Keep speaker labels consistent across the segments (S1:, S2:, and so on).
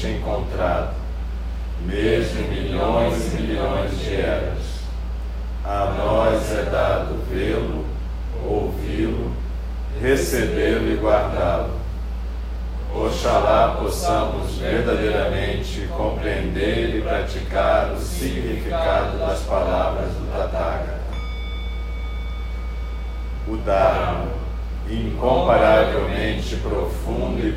S1: raramente encontrado,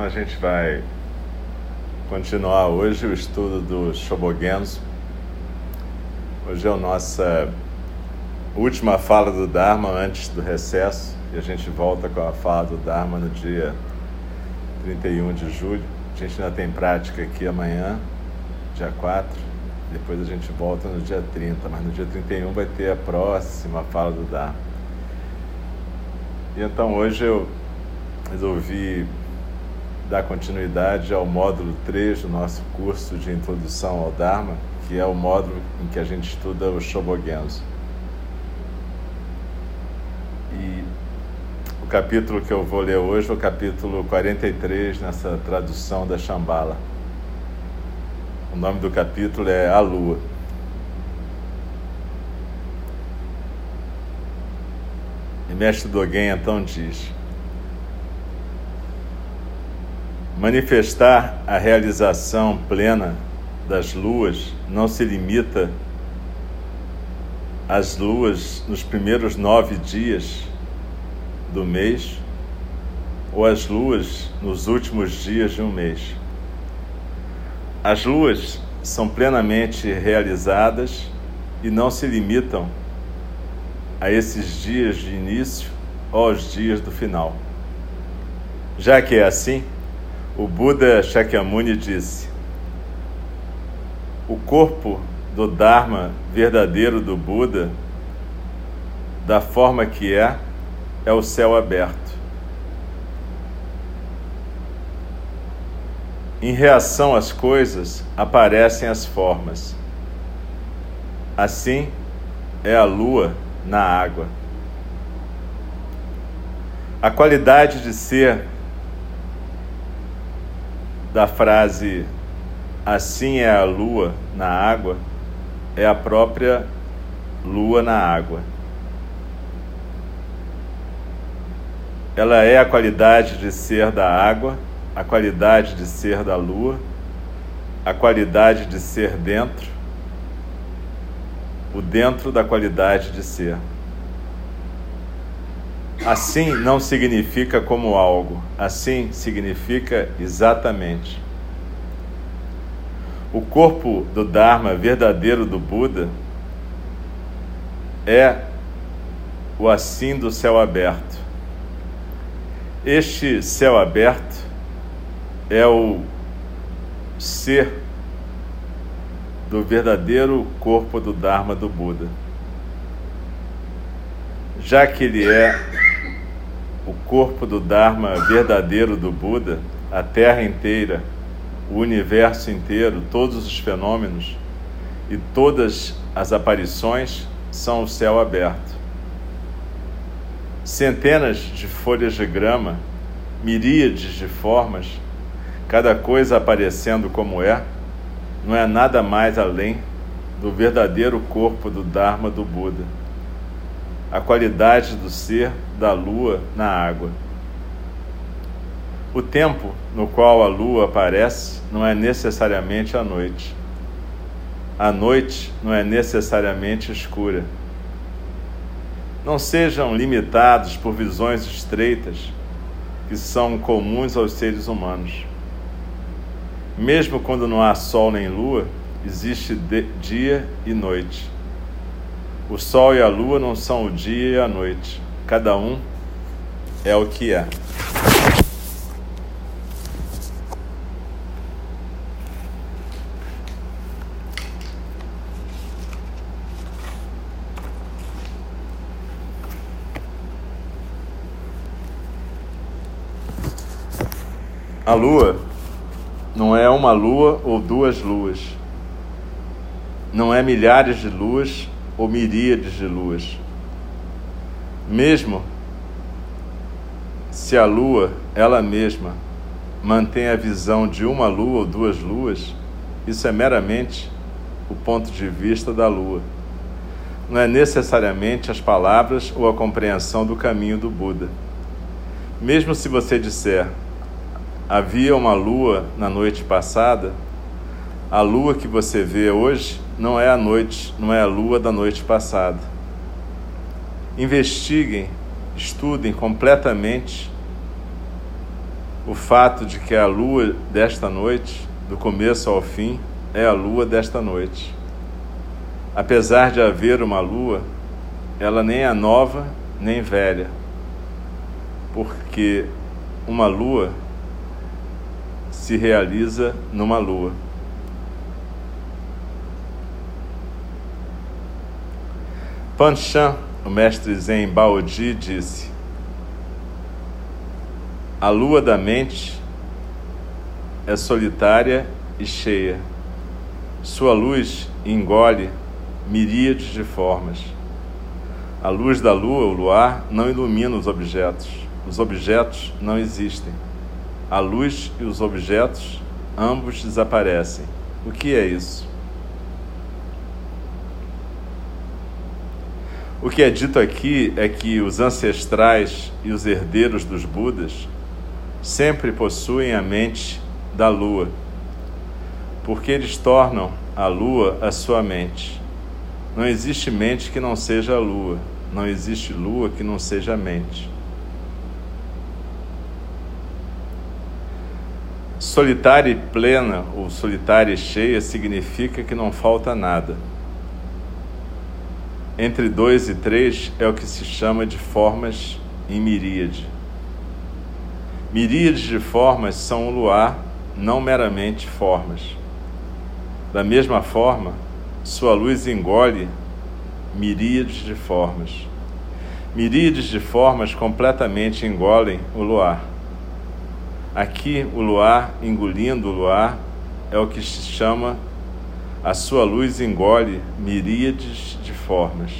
S1: a gente vai continuar hoje o estudo do Shobogenzo. Hoje é a nossa última fala do Dharma antes do recesso e a gente volta com a fala do Dharma no dia 31 de julho. A gente ainda tem prática aqui amanhã, dia 4, depois a gente volta no dia 30, mas no dia 31 vai ter a próxima fala do Dharma. E então hoje eu resolvi dar continuidade ao módulo 3 do nosso curso de Introdução ao Dharma, que é o módulo em que a gente estuda o Shobogenzo. E o capítulo que eu vou ler hoje é o capítulo 43 nessa tradução da Shambhala. O nome do capítulo é A Lua. E Mestre Dogen então diz: Manifestar a realização plena das luas não se limita às luas nos primeiros nove dias do mês ou às luas nos últimos dias de um mês. As luas são plenamente realizadas e não se limitam a esses dias de início ou aos dias do final. Já que é assim, o Buda Shakyamuni disse: O corpo do Dharma verdadeiro do Buda, da forma que é, é o céu aberto. Em reação às coisas, aparecem as formas. Assim é a lua na água. A qualidade de ser da frase assim é a lua na água é a própria lua na água. Ela é a qualidade de ser da água, a qualidade de ser da lua, a qualidade de ser dentro, o dentro da qualidade de ser. Assim não significa como algo, assim significa exatamente. O corpo do Dharma verdadeiro do Buda é o assim do céu aberto. Este céu aberto é o ser do verdadeiro corpo do Dharma do Buda. Já que ele é o corpo do Dharma verdadeiro do Buda, a Terra inteira, o universo inteiro, todos os fenômenos e todas as aparições são o céu aberto. Centenas de folhas de grama, miríades de formas, cada coisa aparecendo como é, não é nada mais além do verdadeiro corpo do Dharma do Buda, a qualidade do ser da lua na água. O tempo no qual a lua aparece não é necessariamente a noite. A noite não é necessariamente escura. Não sejam limitados por visões estreitas que são comuns aos seres humanos. Mesmo quando não há sol nem lua, existe dia e noite. O sol e a lua não são o dia e a noite. Cada um é o que é. A lua não é uma lua ou duas luas. Não é milhares de luas ou miríades de luas. Mesmo se a lua, ela mesma, mantém a visão de uma lua ou duas luas, isso é meramente o ponto de vista da lua. Não é necessariamente as palavras ou a compreensão do caminho do Buda. Mesmo se você disser, havia uma lua na noite passada, a lua que você vê hoje não é a noite, não é a lua da noite passada. Investiguem, estudem completamente o fato de que a lua desta noite, do começo ao fim, é a lua desta noite. Apesar de haver uma lua, ela nem é nova nem velha, porque uma lua se realiza numa lua. Panchan, o mestre Zen Baoji, disse: A lua da mente é solitária e cheia. Sua luz engole miríades de formas. A luz da lua, o luar, não ilumina os objetos. Os objetos não existem. A luz e os objetos, ambos desaparecem. O que é isso? O que é dito aqui é que os ancestrais e os herdeiros dos Budas sempre possuem a mente da lua, porque eles tornam a lua a sua mente. Não existe mente que não seja a lua, não existe lua que não seja mente. Solitária e plena ou solitária e cheia significa que não falta nada. Entre dois e três é o que se chama de formas em miríade. Miríades de formas são o luar, não meramente formas. Da mesma forma, sua luz engole miríades de formas. Miríades de formas completamente engolem o luar. Aqui, o luar, engolindo o luar, é o que se chama a sua luz engole miríades de formas.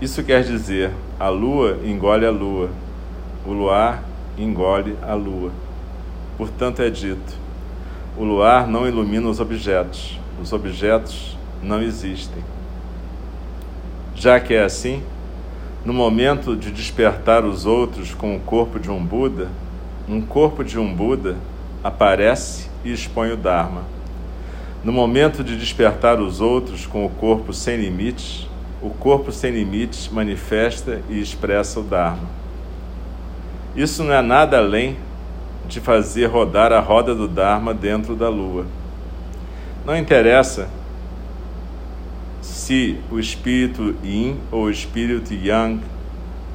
S1: Isso quer dizer, a lua engole a lua, o luar engole a lua. Portanto, é dito: o luar não ilumina os objetos, os objetos não existem. Já que é assim, no momento de despertar os outros com o corpo de um Buda, um corpo de um Buda aparece e expõe o Dharma. No momento de despertar os outros com o corpo sem limites, o corpo sem limites manifesta e expressa o Dharma. Isso não é nada além de fazer rodar a roda do Dharma dentro da lua. Não interessa se o espírito yin ou o espírito yang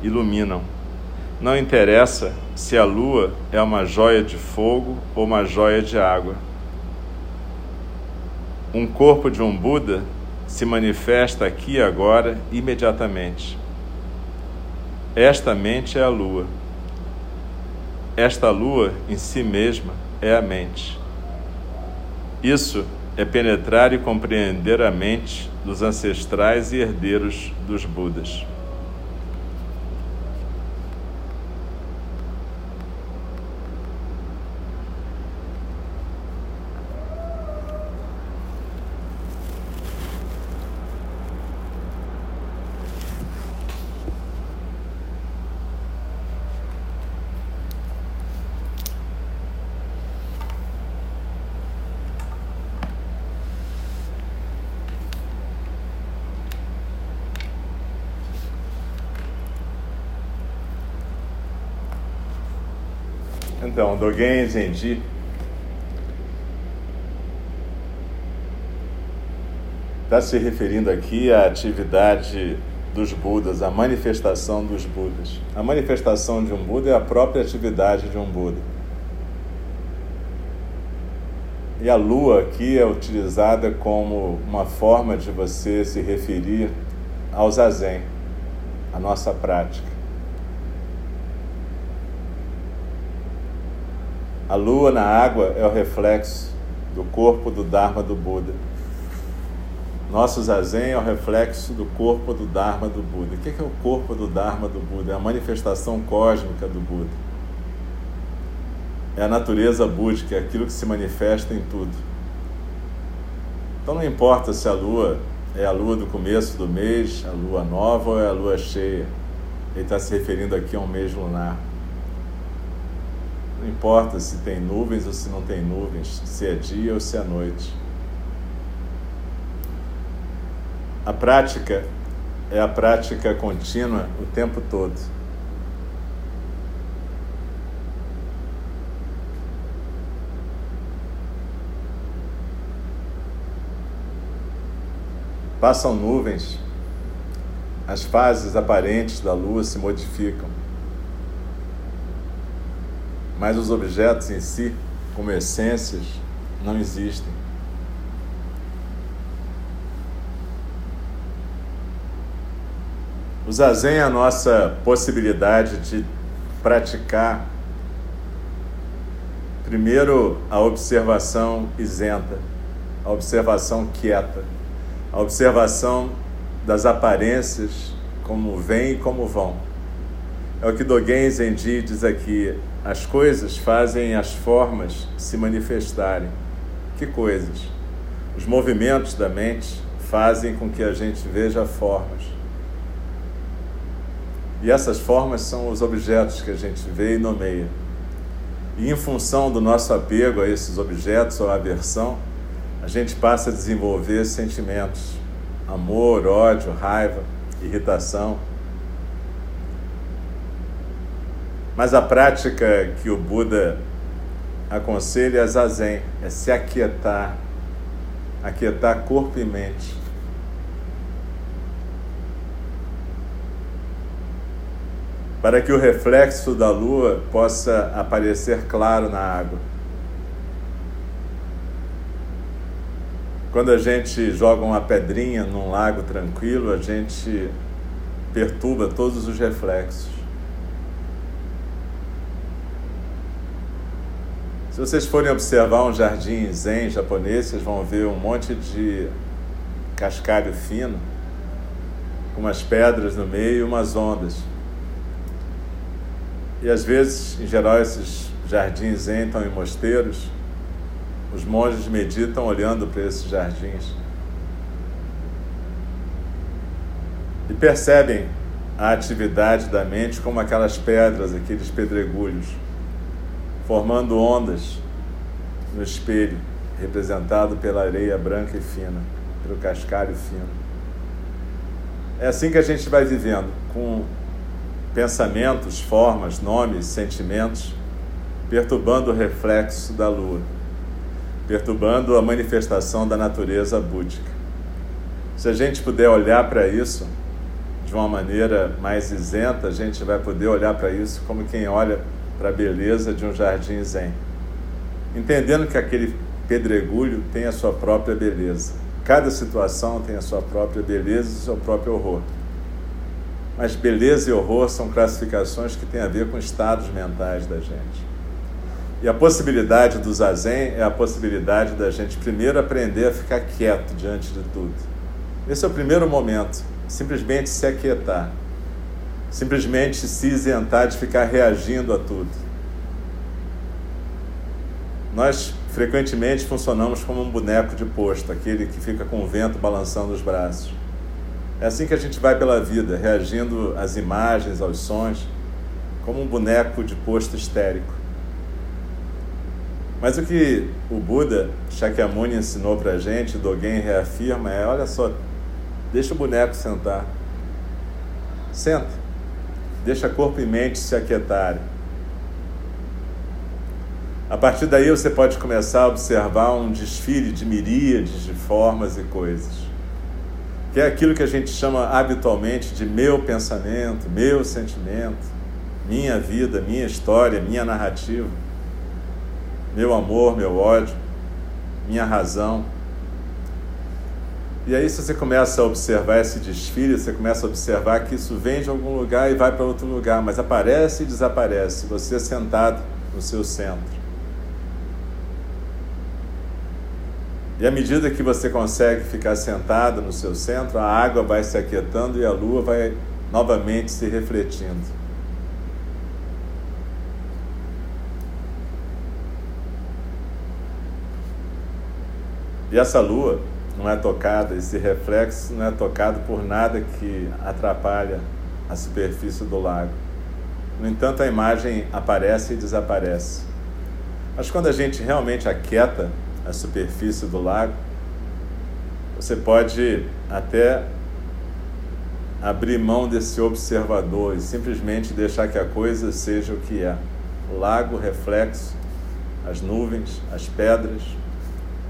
S1: iluminam. Não interessa se a lua é uma joia de fogo ou uma joia de água. Um corpo de um Buda se manifesta aqui e agora imediatamente. Esta mente é a lua. Esta lua em si mesma é a mente. Isso é penetrar e compreender a mente dos ancestrais e herdeiros dos Budas. Então, Dogen Zenji está se referindo aqui à atividade dos Budas, à manifestação dos Budas. A manifestação de um Buda é a própria atividade de um Buda. E a lua aqui é utilizada como uma forma de você se referir ao zazen, a nossa prática. A lua na água é o reflexo do corpo do Dharma do Buda. Nosso zazen é o reflexo do corpo do Dharma do Buda. O que é o corpo do Dharma do Buda? É a manifestação cósmica do Buda. É a natureza búdica, é aquilo que se manifesta em tudo. Então não importa se a lua é a lua do começo do mês, a lua nova ou é a lua cheia. Ele está se referindo aqui a um mês lunar. Não importa se tem nuvens ou se não tem nuvens, se é dia ou se é noite. A prática é a prática contínua o tempo todo. Passam nuvens, as fases aparentes da lua se modificam mas os objetos em si, como essências, não existem. O zazen é a nossa possibilidade de praticar, primeiro, a observação isenta, a observação quieta, a observação das aparências, como vêm e como vão. É o que Dogen Zenji diz aqui, as coisas fazem as formas se manifestarem. Que coisas? Os movimentos da mente fazem com que a gente veja formas. E essas formas são os objetos que a gente vê e nomeia. E em função do nosso apego a esses objetos ou aversão, a gente passa a desenvolver sentimentos: amor, ódio, raiva, irritação. Mas a prática que o Buda aconselha é zazen, é se aquietar, aquietar corpo e mente. Para que o reflexo da lua possa aparecer claro na água. Quando a gente joga uma pedrinha num lago tranquilo, a gente perturba todos os reflexos. Se vocês forem observar um jardim zen japonês, vocês vão ver um monte de cascalho fino, com umas pedras no meio e umas ondas. E às vezes, em geral, esses jardins zen estão em mosteiros, os monges meditam olhando para esses jardins. E percebem a atividade da mente como aquelas pedras, aqueles pedregulhos formando ondas no espelho, representado pela areia branca e fina, pelo cascalho fino. É assim que a gente vai vivendo, com pensamentos, formas, nomes, sentimentos, perturbando o reflexo da lua. perturbando a manifestação da natureza búdica. Se a gente puder olhar para isso de uma maneira mais isenta, a gente vai poder olhar para isso como quem olha para a beleza de um jardim zen, entendendo que aquele pedregulho tem a sua própria beleza. Cada situação tem a sua própria beleza e o seu próprio horror. Mas beleza e horror são classificações que têm a ver com estados mentais da gente. E a possibilidade do zazen é a possibilidade da gente primeiro aprender a ficar quieto diante de tudo. Esse é o primeiro momento, simplesmente se aquietar, simplesmente se isentar de ficar reagindo a tudo. Nós frequentemente funcionamos como um boneco de posto, aquele que fica com o vento balançando os braços. É assim que a gente vai pela vida, reagindo às imagens, aos sons, como um boneco de posto histérico. Mas o que o Buda Shakyamuni ensinou para a gente, Dogen reafirma, é: olha só, deixa o boneco sentar. Senta. Deixa corpo e mente se aquietarem. A partir daí você pode começar a observar um desfile de miríades de formas e coisas. Que é aquilo que a gente chama habitualmente de meu pensamento, meu sentimento, minha vida, minha história, minha narrativa meu amor, meu ódio, minha razão. E aí, se você começa a observar esse desfile, você começa a observar que isso vem de algum lugar e vai para outro lugar, mas aparece e desaparece, você é sentado no seu centro. E à medida que você consegue ficar sentado no seu centro, a água vai se aquietando e a lua vai novamente se refletindo. E essa lua não é tocada, esse reflexo não é tocado por nada que atrapalha a superfície do lago. No entanto, a imagem aparece e desaparece. Mas quando a gente realmente aquieta a superfície do lago, você pode até abrir mão desse observador e simplesmente deixar que a coisa seja o que é: o lago, reflexo, as nuvens, as pedras,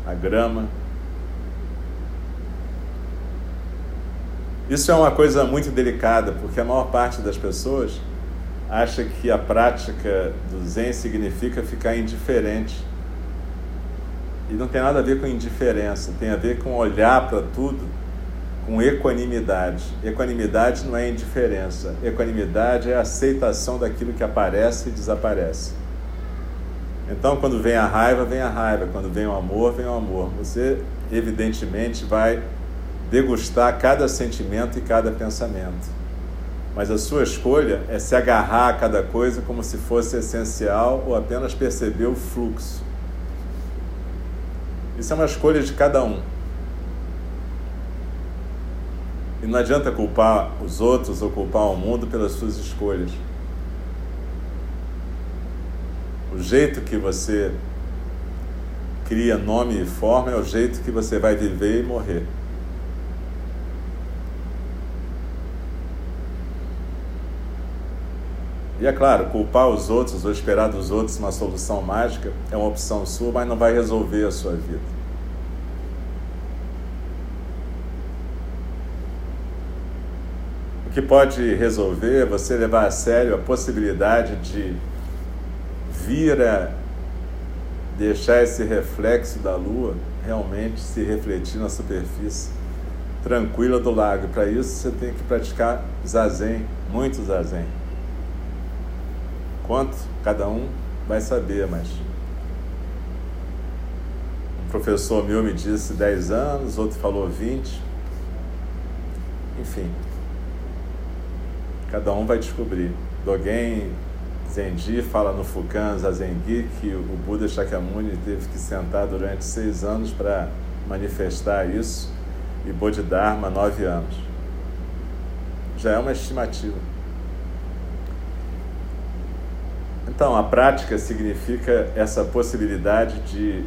S1: a grama. Isso é uma coisa muito delicada, porque a maior parte das pessoas acha que a prática do Zen significa ficar indiferente. E não tem nada a ver com indiferença, tem a ver com olhar para tudo com equanimidade. Equanimidade não é indiferença, equanimidade é aceitação daquilo que aparece e desaparece. Então, quando vem a raiva, vem a raiva. Quando vem o amor, vem o amor. Você, evidentemente, vai degustar cada sentimento e cada pensamento. Mas a sua escolha é se agarrar a cada coisa como se fosse essencial ou apenas perceber o fluxo. Isso é uma escolha de cada um. E não adianta culpar os outros ou culpar o mundo pelas suas escolhas. O jeito que você cria nome e forma é o jeito que você vai viver e morrer. E é claro, culpar os outros ou esperar dos outros uma solução mágica é uma opção sua, mas não vai resolver a sua vida. O que pode resolver é você levar a sério a possibilidade de vir a deixar esse reflexo da lua realmente se refletir na superfície tranquila do lago. Para isso você tem que praticar zazen, muito zazen. Quanto? Cada um vai saber, mas um professor meu me disse 10 anos, outro falou 20. Enfim, cada um vai descobrir. Dogen Zenji fala no Fukan Zazengi que o Buda Shakyamuni teve que sentar durante seis anos para manifestar isso e Bodhidharma nove anos. Já é uma estimativa. Então, a prática significa essa possibilidade de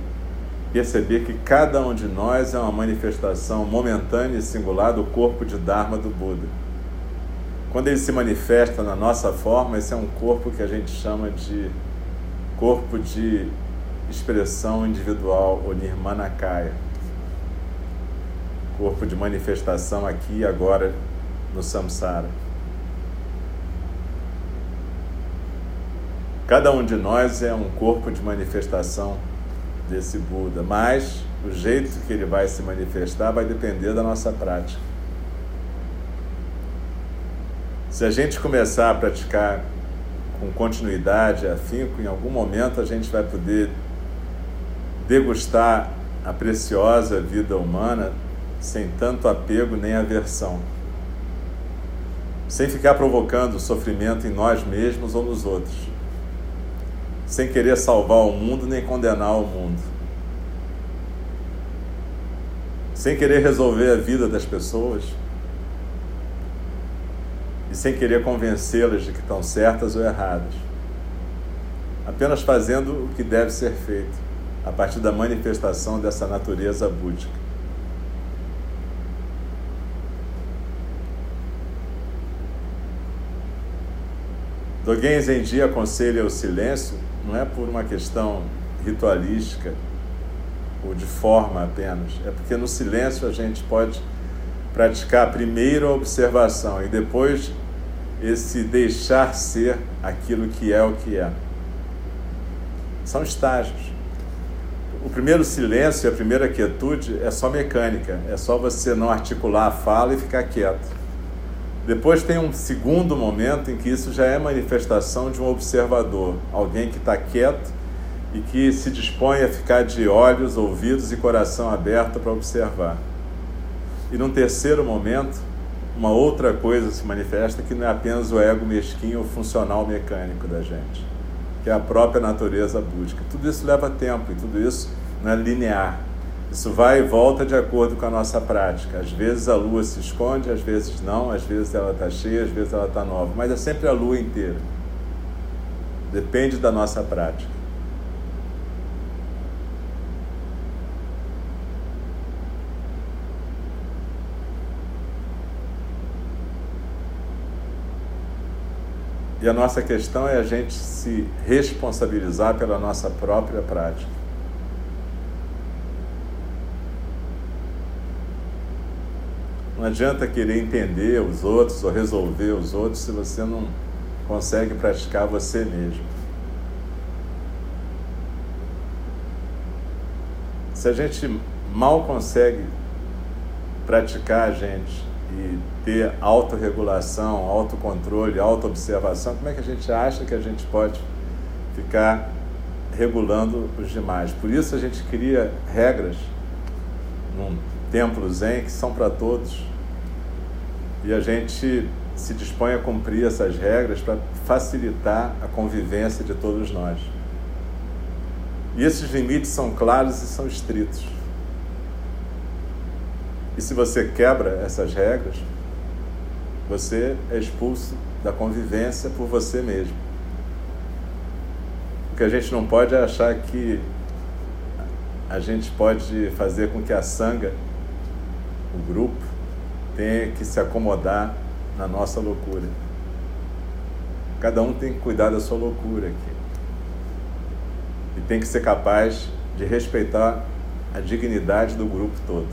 S1: perceber que cada um de nós é uma manifestação momentânea e singular do corpo de Dharma do Buda. Quando ele se manifesta na nossa forma, esse é um corpo que a gente chama de corpo de expressão individual, o Nirmanakaya. Corpo de manifestação aqui e agora no samsara. Cada um de nós é um corpo de manifestação desse Buda, mas o jeito que ele vai se manifestar vai depender da nossa prática. Se a gente começar a praticar com continuidade, afinco, em algum momento a gente vai poder degustar a preciosa vida humana sem tanto apego nem aversão, sem ficar provocando sofrimento em nós mesmos ou nos outros, sem querer salvar o mundo nem condenar o mundo, sem querer resolver a vida das pessoas. E sem querer convencê-las de que estão certas ou erradas, apenas fazendo o que deve ser feito a partir da manifestação dessa natureza búdica. Dogen Zenji aconselha o silêncio não é por uma questão ritualística ou de forma apenas, é porque no silêncio a gente pode praticar primeiro a observação e depois esse deixar ser aquilo que é o que é. São estágios. O primeiro silêncio a primeira quietude é só mecânica, é só você não articular a fala e ficar quieto. Depois tem um segundo momento em que isso já é manifestação de um observador, alguém que está quieto e que se dispõe a ficar de olhos, ouvidos e coração aberto para observar. E num terceiro momento, uma outra coisa se manifesta que não é apenas o ego mesquinho ou funcional mecânico da gente, que é a própria natureza búdica. Tudo isso leva tempo e tudo isso não é linear. Isso vai e volta de acordo com a nossa prática. Às vezes a lua se esconde, às vezes não, às vezes ela está cheia, às vezes ela está nova, mas é sempre a lua inteira. Depende da nossa prática. E a nossa questão é a gente se responsabilizar pela nossa própria prática. Não adianta querer entender os outros ou resolver os outros se você não consegue praticar você mesmo. Se a gente mal consegue praticar a gente e ter autorregulação, autocontrole, autoobservação, como é que a gente acha que a gente pode ficar regulando os demais? Por isso a gente cria regras num templo zen que são para todos. E a gente se dispõe a cumprir essas regras para facilitar a convivência de todos nós. E esses limites são claros e são estritos. E se você quebra essas regras, você é expulso da convivência por você mesmo. O que a gente não pode é achar que a gente pode fazer com que a sanga o grupo, tem que se acomodar na nossa loucura. Cada um tem que cuidar da sua loucura aqui. E tem que ser capaz de respeitar a dignidade do grupo todo.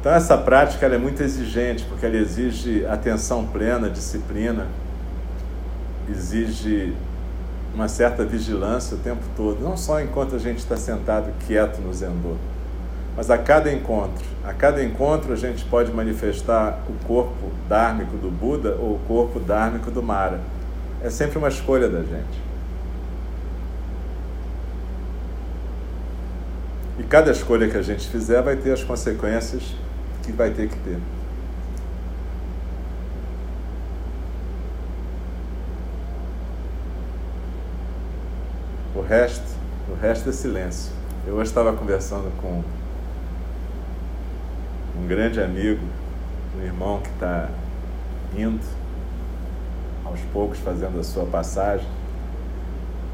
S1: Então essa prática é muito exigente, porque ela exige atenção plena, disciplina, exige uma certa vigilância o tempo todo, não só enquanto a gente está sentado quieto no zendô, mas a cada encontro, a cada encontro a gente pode manifestar o corpo dármico do Buda ou o corpo dármico do Mara. É sempre uma escolha da gente. E cada escolha que a gente fizer vai ter as consequências que vai ter que ter. O resto, o resto é silêncio. Eu hoje estava conversando com um grande amigo, um irmão que está indo aos poucos fazendo a sua passagem.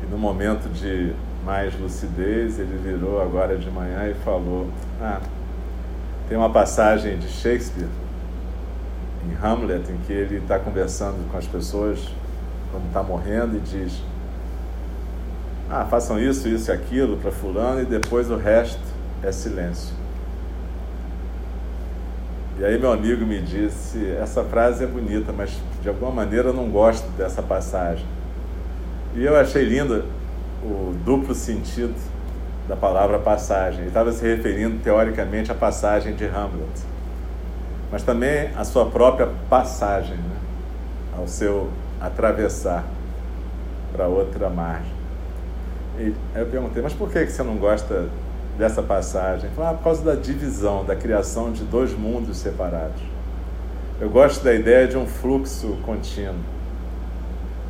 S1: E no momento de mais lucidez, ele virou agora de manhã e falou: Ah, tem uma passagem de Shakespeare em Hamlet em que ele está conversando com as pessoas quando está morrendo e diz: Ah, façam isso, isso e aquilo para fulano e depois o resto é silêncio. E aí meu amigo me disse, essa frase é bonita, mas de alguma maneira eu não gosto dessa passagem. E eu achei lindo o duplo sentido da palavra passagem. Ele estava se referindo teoricamente à passagem de Hamlet, mas também à sua própria passagem, né? ao seu atravessar para outra margem. E aí eu perguntei, mas por que você não gosta dessa passagem? Ah, por causa da divisão, da criação de dois mundos separados. Eu gosto da ideia de um fluxo contínuo.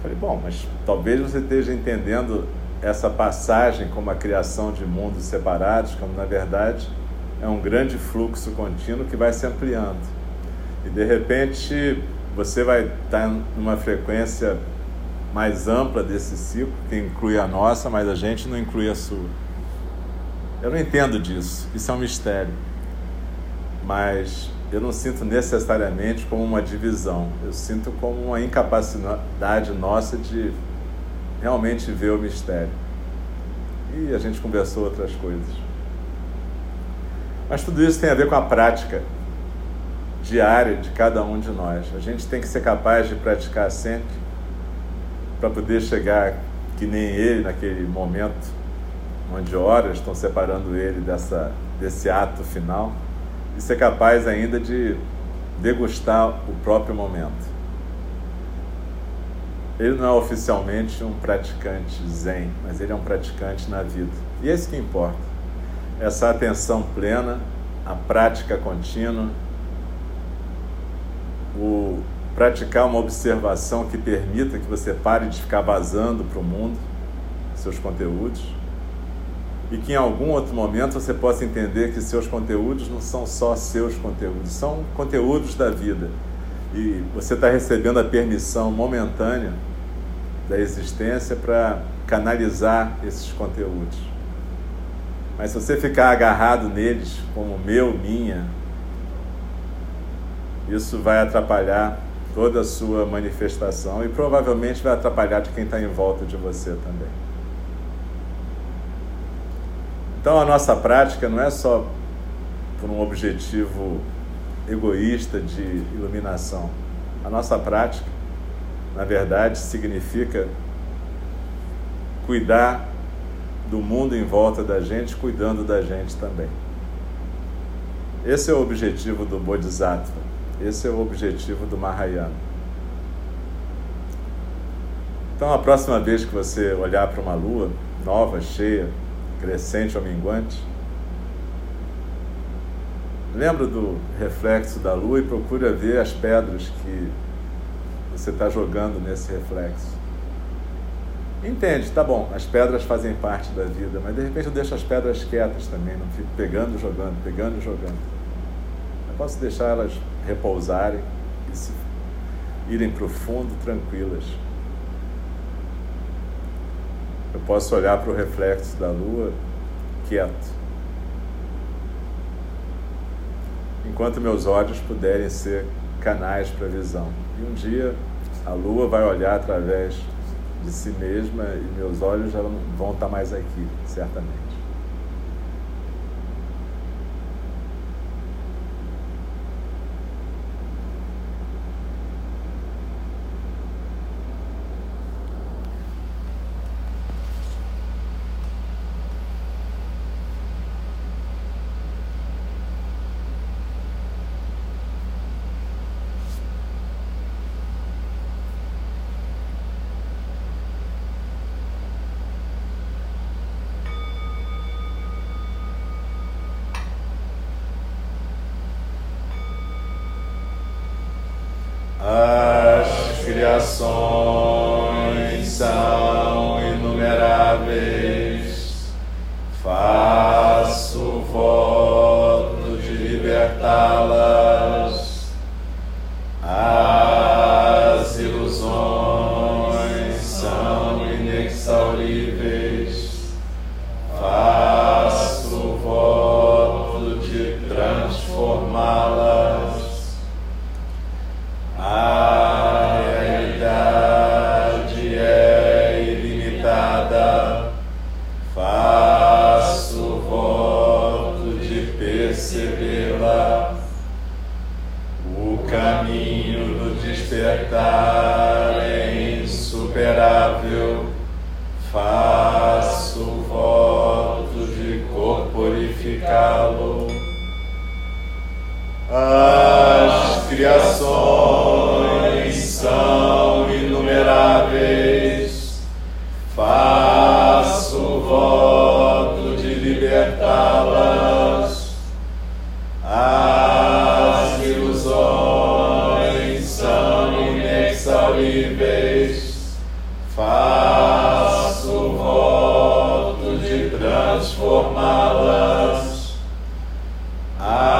S1: Falei, bom, mas talvez você esteja entendendo essa passagem como a criação de mundos separados, como na verdade é um grande fluxo contínuo que vai se ampliando. E de repente você vai estar numa frequência mais ampla desse ciclo, que inclui a nossa, mas a gente não inclui a sua. Eu não entendo disso, isso é um mistério. Mas eu não sinto necessariamente como uma divisão, eu sinto como uma incapacidade nossa de realmente ver o mistério. E a gente conversou outras coisas. Mas tudo isso tem a ver com a prática diária de cada um de nós. A gente tem que ser capaz de praticar sempre para poder chegar que nem ele naquele momento onde horas estão separando ele dessa, desse ato final e ser capaz ainda de degustar o próprio momento. Ele não é oficialmente um praticante zen, mas ele é um praticante na vida. E é isso que importa. Essa atenção plena, a prática contínua, o praticar uma observação que permita que você pare de ficar vazando para o mundo seus conteúdos e que em algum outro momento você possa entender que seus conteúdos não são só seus conteúdos, são conteúdos da vida. E você está recebendo a permissão momentânea da existência para canalizar esses conteúdos. Mas se você ficar agarrado neles, como meu, minha, isso vai atrapalhar toda a sua manifestação e provavelmente vai atrapalhar de quem está em volta de você também. Então a nossa prática não é só por um objetivo egoísta de iluminação. A nossa prática, na verdade, significa cuidar do mundo em volta da gente, cuidando da gente também. Esse é o objetivo do Bodhisattva. Esse é o objetivo do Mahayana. Então, a próxima vez que você olhar para uma lua nova, cheia, crescente ou minguante, lembra do reflexo da lua e procura ver as pedras que você está jogando nesse reflexo. Entende, tá bom, as pedras fazem parte da vida, mas de repente eu deixo as pedras quietas também, não fico pegando jogando, pegando e jogando. Eu posso deixar elas repousarem e se irem para o fundo tranquilas. Posso olhar para o reflexo da lua quieto. Enquanto meus olhos puderem ser canais para a visão. E um dia a lua vai olhar através de si mesma e meus olhos já vão estar mais aqui, certamente. Amen.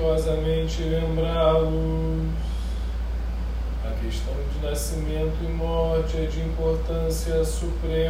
S1: respeitosamente lembrá-los. A questão de nascimento e morte é de importância suprema